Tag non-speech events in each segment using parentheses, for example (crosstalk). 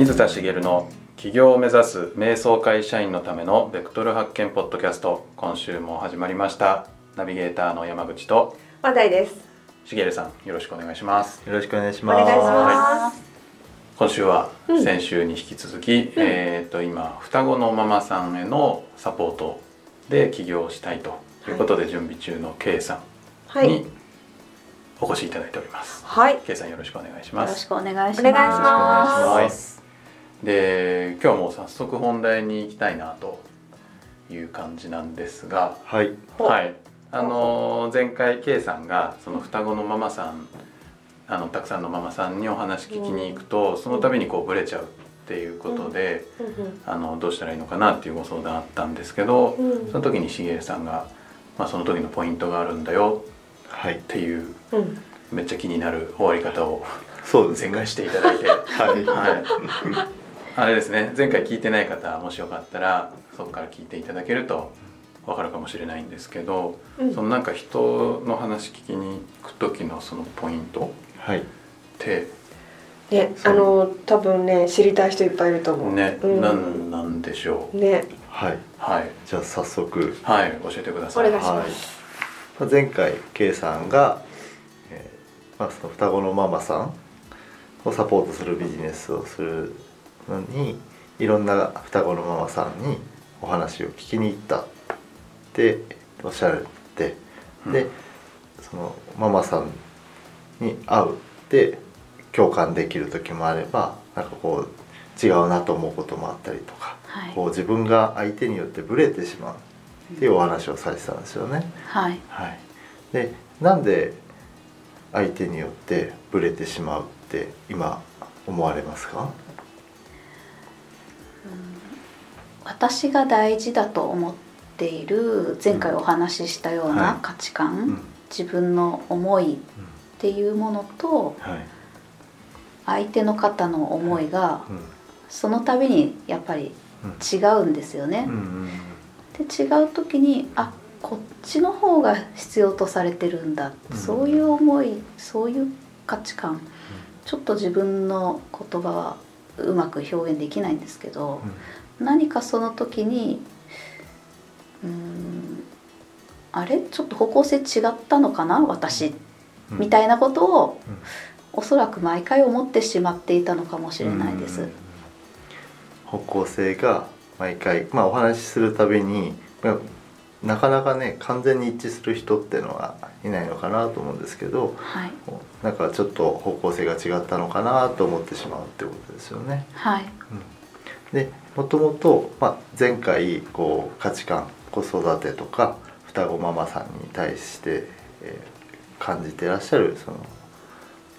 水田茂の起業を目指す瞑想会社員のためのベクトル発見ポッドキャスト今週も始まりましたナビゲーターの山口と話題です。茂さんよろしくお願いしますよろしくお願いしおます。願いします。今週はうん先週に引き続き、えっ、と今双子のママさんへのサポートで起業したいということで準備中の K さんにはい。お越しいただいております、はい。K さんよろしくお願いしよますろしくお願いします。お願いしますはいで今日も早速本題に行きたいなという感じなんですがはい。ほはいあのー前回 K さんがその双子のママさんあのたくさんのママさんにお話聞きに行くと、その度にこうブレちゃうっていうことで、うんあのどうしたらいいのかなっていうご相談あったんですけど、うんその時にしげるさんが、まあ、その時のポイントがあるんだよはいっ。ていううん。めっちゃ気になる終わり方をそうですね。前回していただいて。(laughs) はい。はい、あれですね前回聞いてない方もしよかったらそこから聞いていただけると分かるかもしれないんですけど、うんそのなんか人の話聞きに行く時のそのポイントはい。ってね、そうあの多分ね知りたい人いっぱいいると思う。ね、うんなんなんでしょうね。はい。はいじゃあ早速。はい教えてくださいお願いしまはい。まあ前回 K さんが、えーまあその双子のママさんをサポートするビジネスをするのに、いろんな双子のママさんにお話を聞きに行ったっておっしゃられて、で、そのママさんに会うって共感できる時もあればなんかこう違うなと思うこともあったりとか、はい。こう自分が相手によってブレてしまうっていうお話をされてたんですよね。はい。はい、でなんで相手によってブレてしまうって今思われますか？私が大事だと思っている前回お話ししたようはない。価値観、うん。自分の思いっていうものとはい。相手の方の思いがうん。その度にやっぱり違うんですよね。で違う時にあこっちの方が必要とされてるんだ、うん。そういう思いそういう価値観ちょっと自分の言葉はうまく表現できないんですけど、何かその時にうーんあれ？ちょっと方向性違ったのかな？私、うん。みたいなことをうん。おそらく毎回思ってしまっていたのかもしれないです。うん。方向性が毎回、まあ、お話しするたびに、まあなかなかね完全に一致する人っていうのはいないのかなと思うんですけどはい。なんかちょっと方向性が違ったのかなと思ってしまうってことですよね。はいでもともと、まあ、前回こう価値観子育てとか双子ママさんに対して、えー感じてらっしゃるその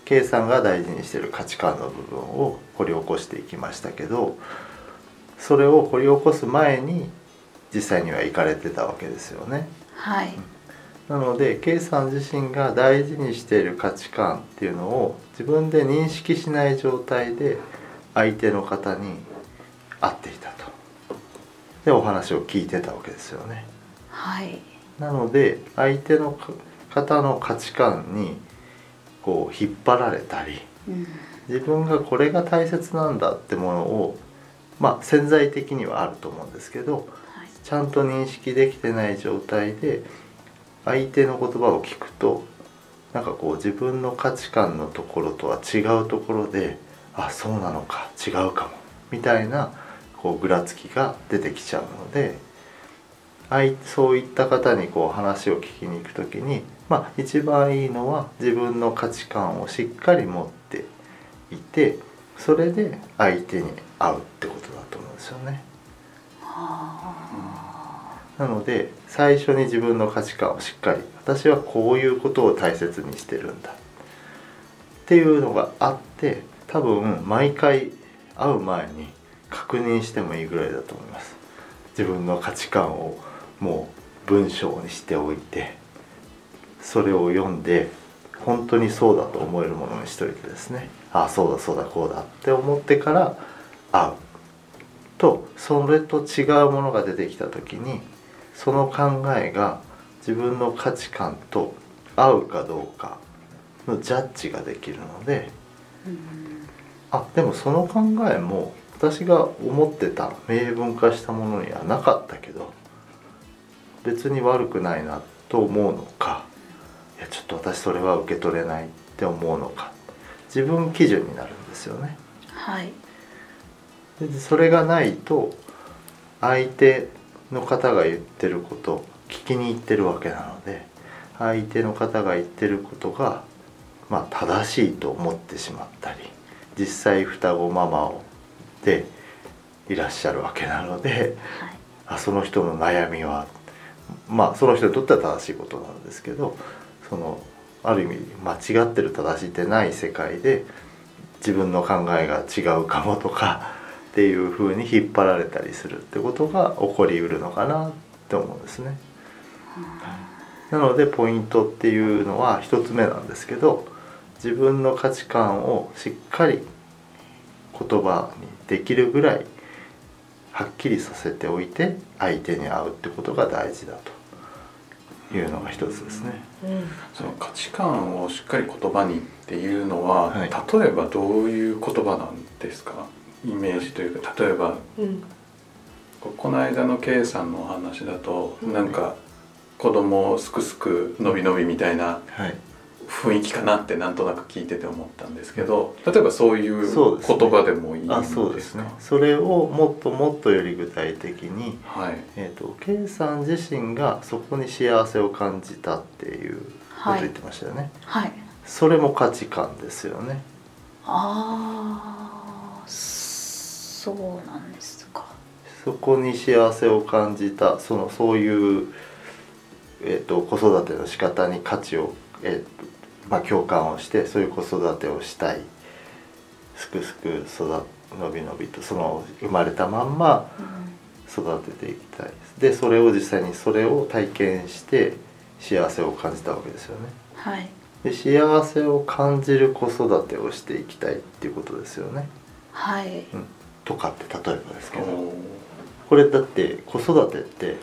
K さんが大事にしている価値観の部分を掘り起こしていきましたけどそれを掘り起こす前に実際には行かれてたわけですよね。はいなので K さん自身が大事にしている価値観っていうのを自分で認識しない状態で相手の方に会っていたと。でお話を聞いてたわけですよね。はい。なので相手のか方の価値観にこう引っ張られたりうん。自分がこれが大切なんだってものをまあ潜在的にはあると思うんですけどはい。ちゃんと認識できてない状態で相手の言葉を聞くとなんかこう自分の価値観のところとは違うところであそうなのか違うかもみたいなこうぐらつきが出てきちゃうのでそういった方にこう話を聞きに行く時にまあ一番いいのは自分の価値観をしっかり持っていてそれで相手に会うってことだと思うんですよね。なので最初に自分の価値観をしっかり私はこういうことを大切にしてるんだっていうのがあって多分毎回会う前に確認してもいいぐらいだと思います。自分の価値観をもう文章にしておいてそれを読んで本当にそうだと思えるものにしといてですね。ああそうだそうだこうだって思ってから会うとそれと違うものが出てきた時にその考えが自分の価値観と合うかどうかのジャッジができるのであでもその考えも私が思ってた明文化したものにはなかったけど別に悪くないなと思うのかいやちょっと私それは受け取れないって思うのか自分基準になるんですよね。はいでそれがないと相手の方が言ってることを聞きに行ってるわけなので相手の方が言ってることがまあ正しいと思ってしまったり実際双子ママをでいらっしゃるわけなのではいあその人の悩みはまあその人にとっては正しいことなんですけどそのある意味間違ってる正しいってない世界で自分の考えが違うかもとかっていう風に引っ張られたりするってことが起こりうるのかなって思うんですね。なのでポイントっていうのは一つ目なんですけど自分の価値観をしっかり言葉にできるぐらいはっきりさせておいて相手に会うってことが大事だと。いうのが一つですね。うん。その価値観をしっかり言葉にっていうのは、はい。例えばどういう言葉なんですか？イメージというか例えばうん。ここの間の K さんのお話だと、うん。なんか子供をすくすく伸び伸びみたいなはい、雰囲気かなってなんとなく聞いてて思ったんですけど例えばそういう言葉でもいいんですか？あそうですね。それをもっともっとより具体的に、はい。えー、と K さん自身がそこに幸せを感じたっていうこと言ってましたよね、はい。それも価値観ですよね。ああそうなんですか。そこに幸せを感じたそのそういう、えー、と子育ての仕方に価値を、えーとまあ、共感をしてそういう子育てをしたい。すくすく育のびのびとその生まれたまんまうん育てていきたいです。でそれを実際にそれを体験して幸せを感じたわけですよね。はい。で幸せを感じる子育てをしていきたいっていうことですよね、はい。うん、とかって例えばですけど。これだって子育てって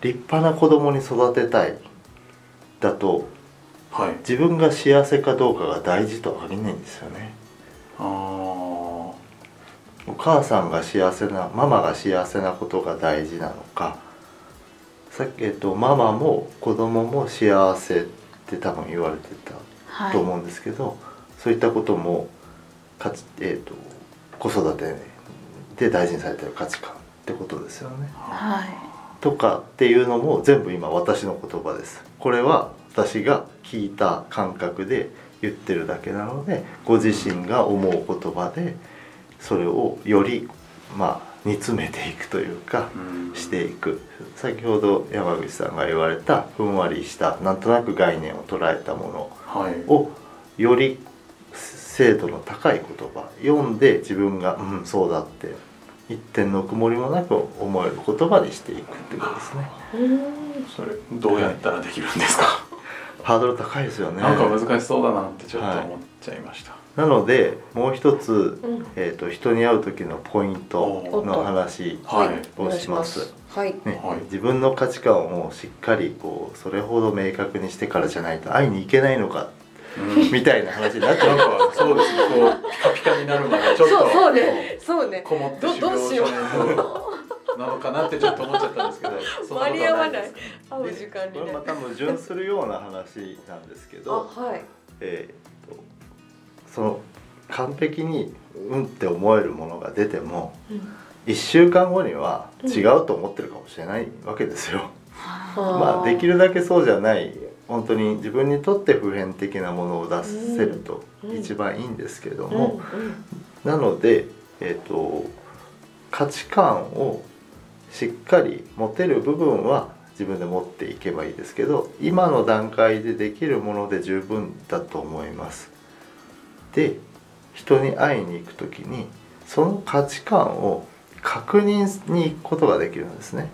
立派な子供に育てたい。だとはい。自分が幸せかどうかが大事とは限らないんですよね。あー。お母さんが幸せなママが幸せなことが大事なのか。さっき、えっと、ママも子供も幸せって多分言われてたはい。と思うんですけど、そういったこともかつ、えっと子育てで大事にされてる価値観ってことですよね。はい。とかっていうのも全部今私の言葉です。これは私が聞いた感覚で言ってるだけなのでご自身が思う言葉でそれをよりまあ煮詰めていくというかうん。していく。先ほど山口さんが言われたふんわりしたなんとなく概念を捉えたものはい。をより精度の高い言葉読んで自分が「うんそうだ」って一点の曇りもなく思える言葉にしていくっていうことですね。うんそれどうやったらできるんですか、ハードル高いですよね。なんか難しそうだなってちょっと思っちゃいました、なのでもう一つ、うん。えー、と人に会う時のポイントの話はい。お願いしまをします。すはい。ね。はい。自分の価値観をしっかりこうそれほど明確にしてからじゃないと会いに行けないのかうん。みたいな話になっちゃなうんかそうです。ねこうピカピカになるまでちょっとそうそうね。そうね。こもってどうしよう。しなのかなってちょっと思っちゃったんですけど (laughs) 間に合わないです会う時間にねこれまた矛盾するような話なんですけどあはい。えーとその完璧にうんって思えるものが出ても1週間後には違うと思ってるかもしれないわけですよ。(laughs) まあできるだけそうじゃない本当に自分にとって普遍的なものを出せるとうん。一番いいんですけれどうん。も、なので、えー、と価値観をしっかり持てる部分は自分で持っていけばいいですけど今の段階でできるもので十分だと思います。で人に会いに行く時にその価値観を確認に行くことができるんですね。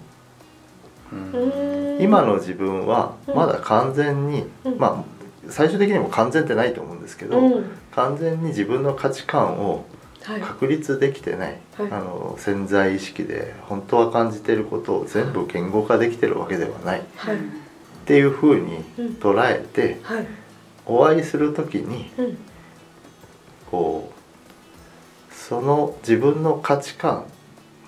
今の自分はまだ完全に、うんまあ最終的にも完全ってないと思うんですけど、うん完全に自分の価値観をはい確立できてない、はい。あの潜在意識で本当は感じてることを全部言語化できてるわけではない。っはい。ていうふうにうん。捉えてはい。お会いする時にうん。こその自分の価値観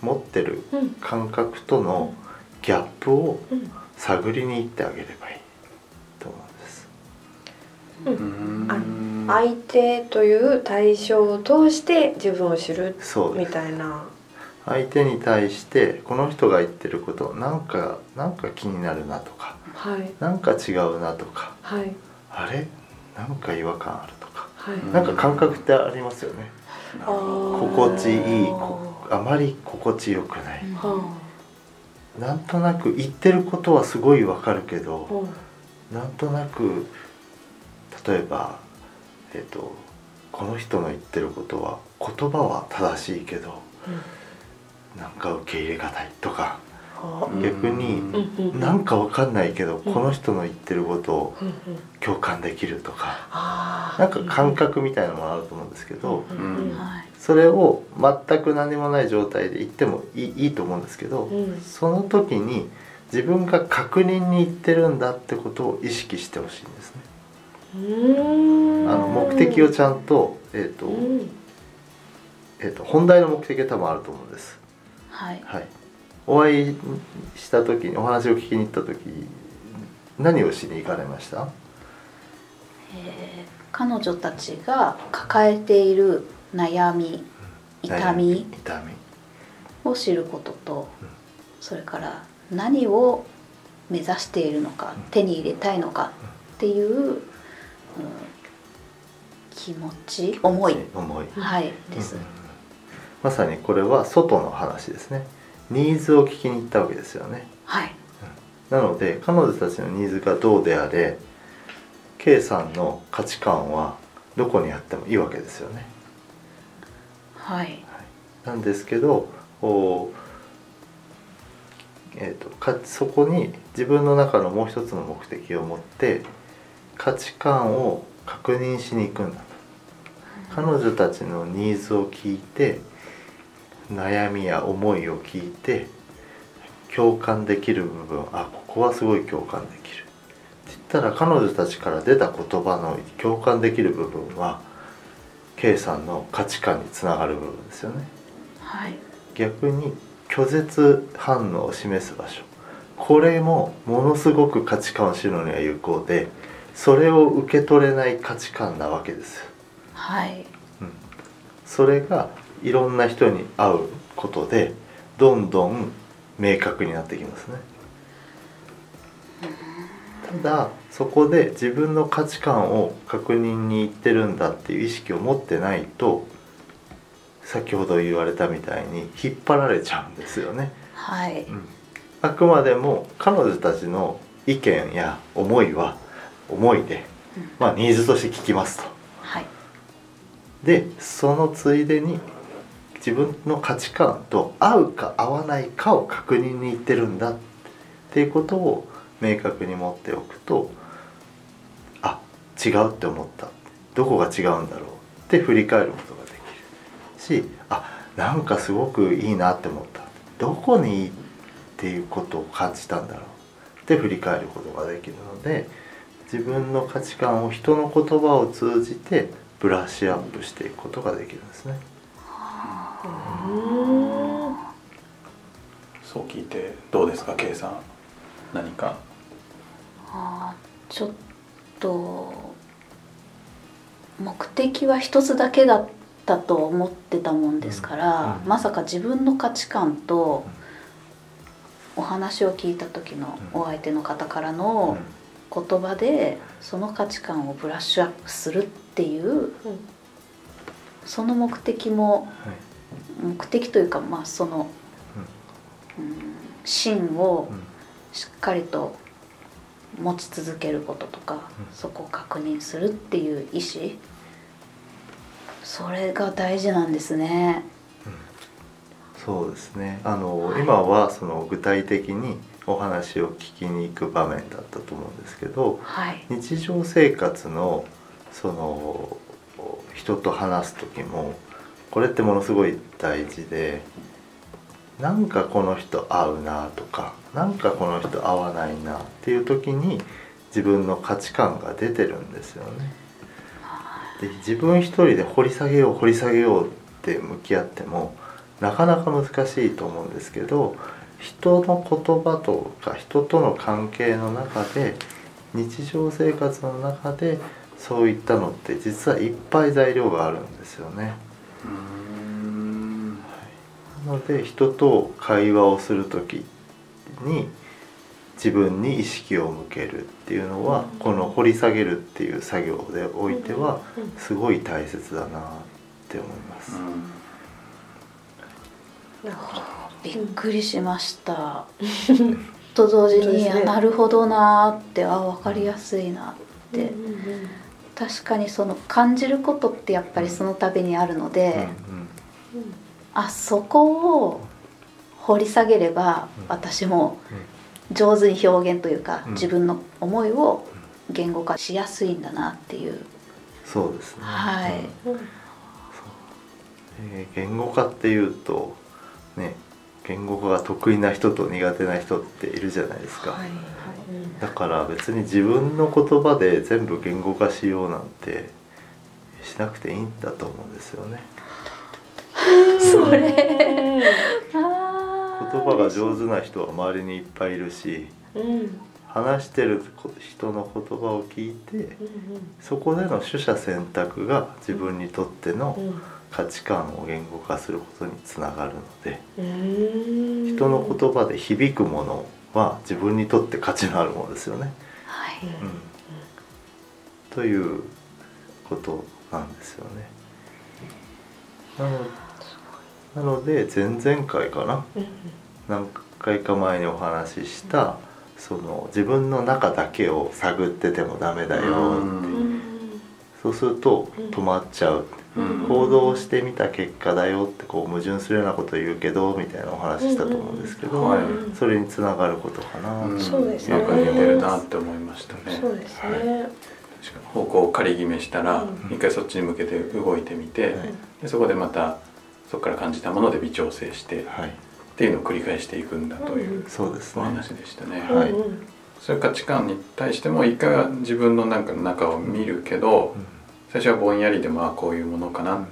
持ってるうん。感覚とのギャップをうん。探りに行ってあげればいいと思うんです。うん相手という対象を通して自分を知るみたいな。相手に対してこの人が言ってることなんかなんか気になるなとかはい。なんか違うなとかはい。あれ？なんか違和感あるとかはい。うんなんか感覚ってありますよね。心地いいこあまり心地よくない。はなんとなく言ってることはすごいわかるけあどはなんとなく例えばえっ、とこの人の言ってることは言葉は正しいけどなんか受け入れがたいとかあ。逆にうんうんうん。なんかわかんないけどこの人の言ってることをうんうん。共感できるとかあー。なんか感覚みたいなものあると思うんですけどうん。うん。はい。それを全く何もない状態で言ってもいいいいと思うんですけどうん。その時に自分が確認に行ってるんだってことを意識してほしいんですね。あの目的をちゃんと,、えーとうん。えー、と本題の目的が多分あると思うんです。はい。はい、お会いした時にお話を聞きに行った時何をしに行かれました？えー彼女たちが抱えている悩み痛み痛み。を知ることとうん。それから何を目指しているのかうん。手に入れたいのかっていう、うん気持ち？思い？思い、はいです。うんまさにこれは外の話ですね。ニーズを聞きに行ったわけですよね。はい。なので彼女たちのニーズがどうであれ K さんの価値観はどこにあってもいいわけですよね。はい。なんですけどこう、えー、とかそこに自分の中のもう一つの目的を持って価値観を確認しに行くんだ。と彼女たちのニーズを聞いて悩みや思いを聞いて共感できる部分あここはすごい共感できる。って言ったら彼女たちから出た言葉の共感できる部分は K さんの価値観につながる部分ですよね。はい。逆に拒絶反応を示す場所。これもものすごく価値観を知るのには有効でそれを受け取れない価値観なわけですよ。はい。うん。それがいろんな人に会うことでどんどん明確になってきますね。ただそこで自分の価値観を確認に行ってるんだっていう意識を持ってないと先ほど言われたみたいに引っ張られちゃうんですよね、はい。うん。あくまでも彼女たちの意見や思いは思いで、うん。まあニーズとして聞きますと。はい。でそのついでに自分の価値観と合うか合わないかを確認に行ってるんだっていうことを明確に持っておくとあ違うって思った。どこが違うんだろうって振り返ることができるしあなんかすごくいいなって思った。どこにいいっていうことを感じたんだろうって振り返ることができるので自分の価値観を人の言葉を通じてブラッシュアップしていくことができるんですね。うんそう聞いてどうですか K さん。何か？あーちょっと目的は一つだけだったと思ってたもんですから、うんうん。まさか自分の価値観とお話を聞いた時のうん。お相手の方からうん。の言葉でその価値観をブラッシュアップするっていうその目的もはい。目的というかまあその、うん、芯をうん。しっかりと持ち続けることとか、うん。そこを確認するっていう意思それが大事なんですね。そうですね。あの、はい今はその具体的にお話を聞きに行く場面だったと思うんですけどはい、日常生活のその人と話す時もこれってものすごい大事でなんかこの人合うなとかなんかこの人合わないなっていう時に自分の価値観が出てるんですよね。で自分一人で掘り下げよう掘り下げようっって向き合ってもなかなか難しいと思うんですけど人の言葉とか人との関係の中で日常生活の中でそういったのって実はいっぱい材料があるんですよね。うーん。なので人と会話をする時に自分に意識を向けるっていうのは、この掘り下げるっていう作業でおいてはすごい大切だなって思います。なるほどびっくりしました。と同時に、ね。あなるほどなーってあ分かりやすいなって、うんうん確かにその感じることってやっぱりその度にあるので、うんうん。あそこを掘り下げればうん。私も上手に表現というか、うん。自分の思いを言語化しやすいんだなっていう、そうですね。はい。うん。う。んえー言語化っていうとね言語化が得意な人と苦手な人っているじゃないですか、はいはい。だから別に自分の言葉で全部言語化しようなんてしなくていいんだと思うんですよね。(laughs) それ。言葉が上手な人は周りにいっぱいいるしうん。うん話してる人の言葉を聞いてうん。そこでの取捨選択が自分にとってのうん価値観を言語化することにつながるのでうん。人の言葉で響くものは自分にとって価値のあるものですよね。はい。うん、ということなんですよね。なのなので前々回かな？うん何回か前にお話ししたその自分の中だけを探っててもダメだよってうん。そうするとうん。止まっちゃう。うん。行動してみた結果だよってこう矛盾するようなことを言うけどみたいなお話ししたと思うんですけど、はい。それにつながることかな、うんそうですね。よく似てるなって思いましたね。そうですね。確かに方向を仮決めしたらうん。一回そっちに向けて動いてみて、はい。でそこでまたそこから感じたもので微調整してはい、っていうのを繰り返していくんだというそうですね。お話でしたね。はい。うんうんそういう価値観に対しても一回は自分のなんかの中を見るけど最初はぼんやりでもあこういうものかな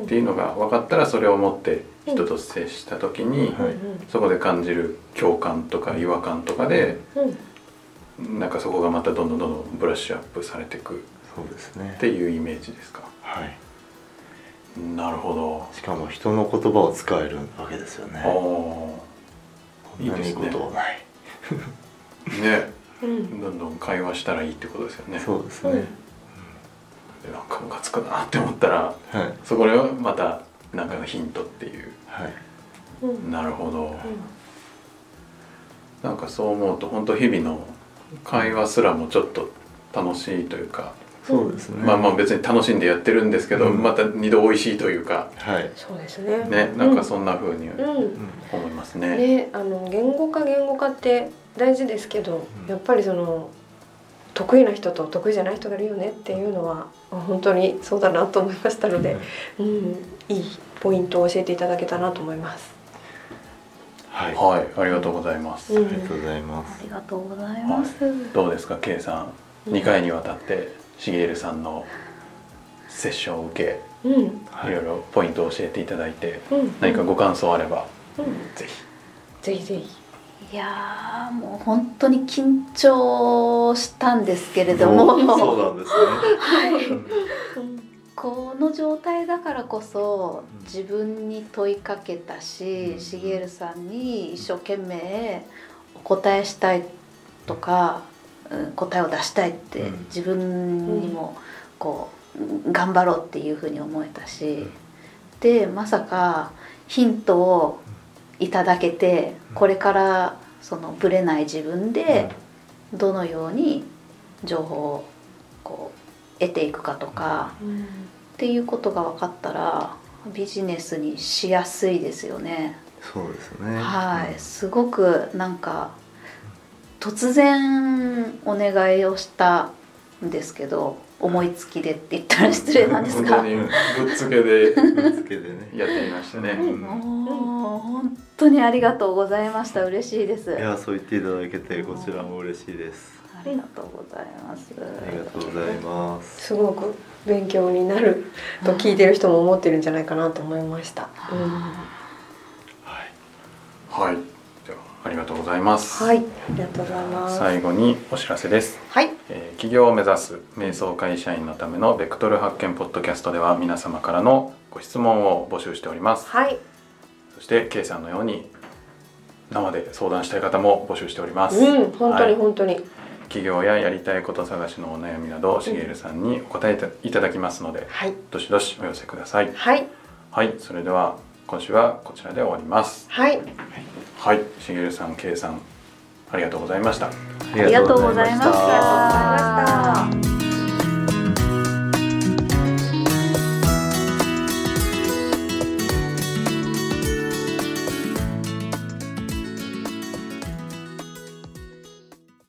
っていうのが分かったらそれを持って人と接した時にはいそこで感じる共感とか違和感とかでうん。なんかそこがまたどんどんどんどんブラッシュアップされていくそうですね。っていうイメージですか？はい。なるほど。しかも人の言葉を使えるわけですよね。いいことはない。(laughs) ね、うん。どんどん会話したらいいってことですよね。そうですね、なんかムカつくなって思ったらはい。そこではまたなんかのヒントっていう。はい。うん。なるほど。なんかそう思うと本当日々の会話すらもちょっと楽しいというか、そうですね。まあまあ別に楽しんでやってるんですけど、うん。また二度美味しいというかはい。そうですね。ねなんかそんな風にうん。うん。思いますね。ねあの言語化言語化って大事ですけど、うん。やっぱりその得意な人と得意じゃない人がいるよねっていうのは本当にそうだなと思いましたので、うん、いいポイントを教えていただけたなと思います。はい、はい、ありがとうございます。うん。ありがとうございまあすりがとうございます、どうですか、K さん。2回にわたってしげるさんのセッションを受け、うん、はい。いろいろポイントを教えていただいて、うん、何かご感想あればうん、ぜひ。ぜひぜひ。いやーもう本当に緊張したんですけれども。そうなんですねうんこの状態だからこそ自分に問いかけたし、うんしげるさんに一生懸命お答えしたいとか、うん答えを出したいってうん。自分にもこう頑張ろうっていうふうに思えたし、でまさかヒントをいただけてこれからそのブレない自分でどのように情報をこう得ていくかとか。っていうことが分かったらビジネスにしやすいですよね。そうですね。はい、すごくなんか突然お願いをしたんですけど思いつきでって言ったら失礼なんですが。本当にぶっつけでぶつけでねやってみましたね。うんもう本当にありがとうございました嬉しいです。いやそう言っていただけてこちらも嬉しいですあありがとうございます。ありがとうございますすごく勉強になると聞いてる人も思ってるんじゃないかなと思いました。うんはいではありがとうございます、はい、ありがとうございます。最後にお知らせです。はい、えー起業を目指す瞑想会社員のためのベクトル発見ポッドキャストでは皆様からのご質問を募集しております。はい、そして K さんのように生で相談したい方も募集しております、うん、本当はい。に本当に。企業ややりたいこと探しのお悩みなどしげるさんにお答えいただきますのではい、どしどしお寄せください。はい、はいそれでは今週はこちらで終わります。はい、はい。しげるさん K さんありがとうございました。ありがとうございましありがとうございましたた。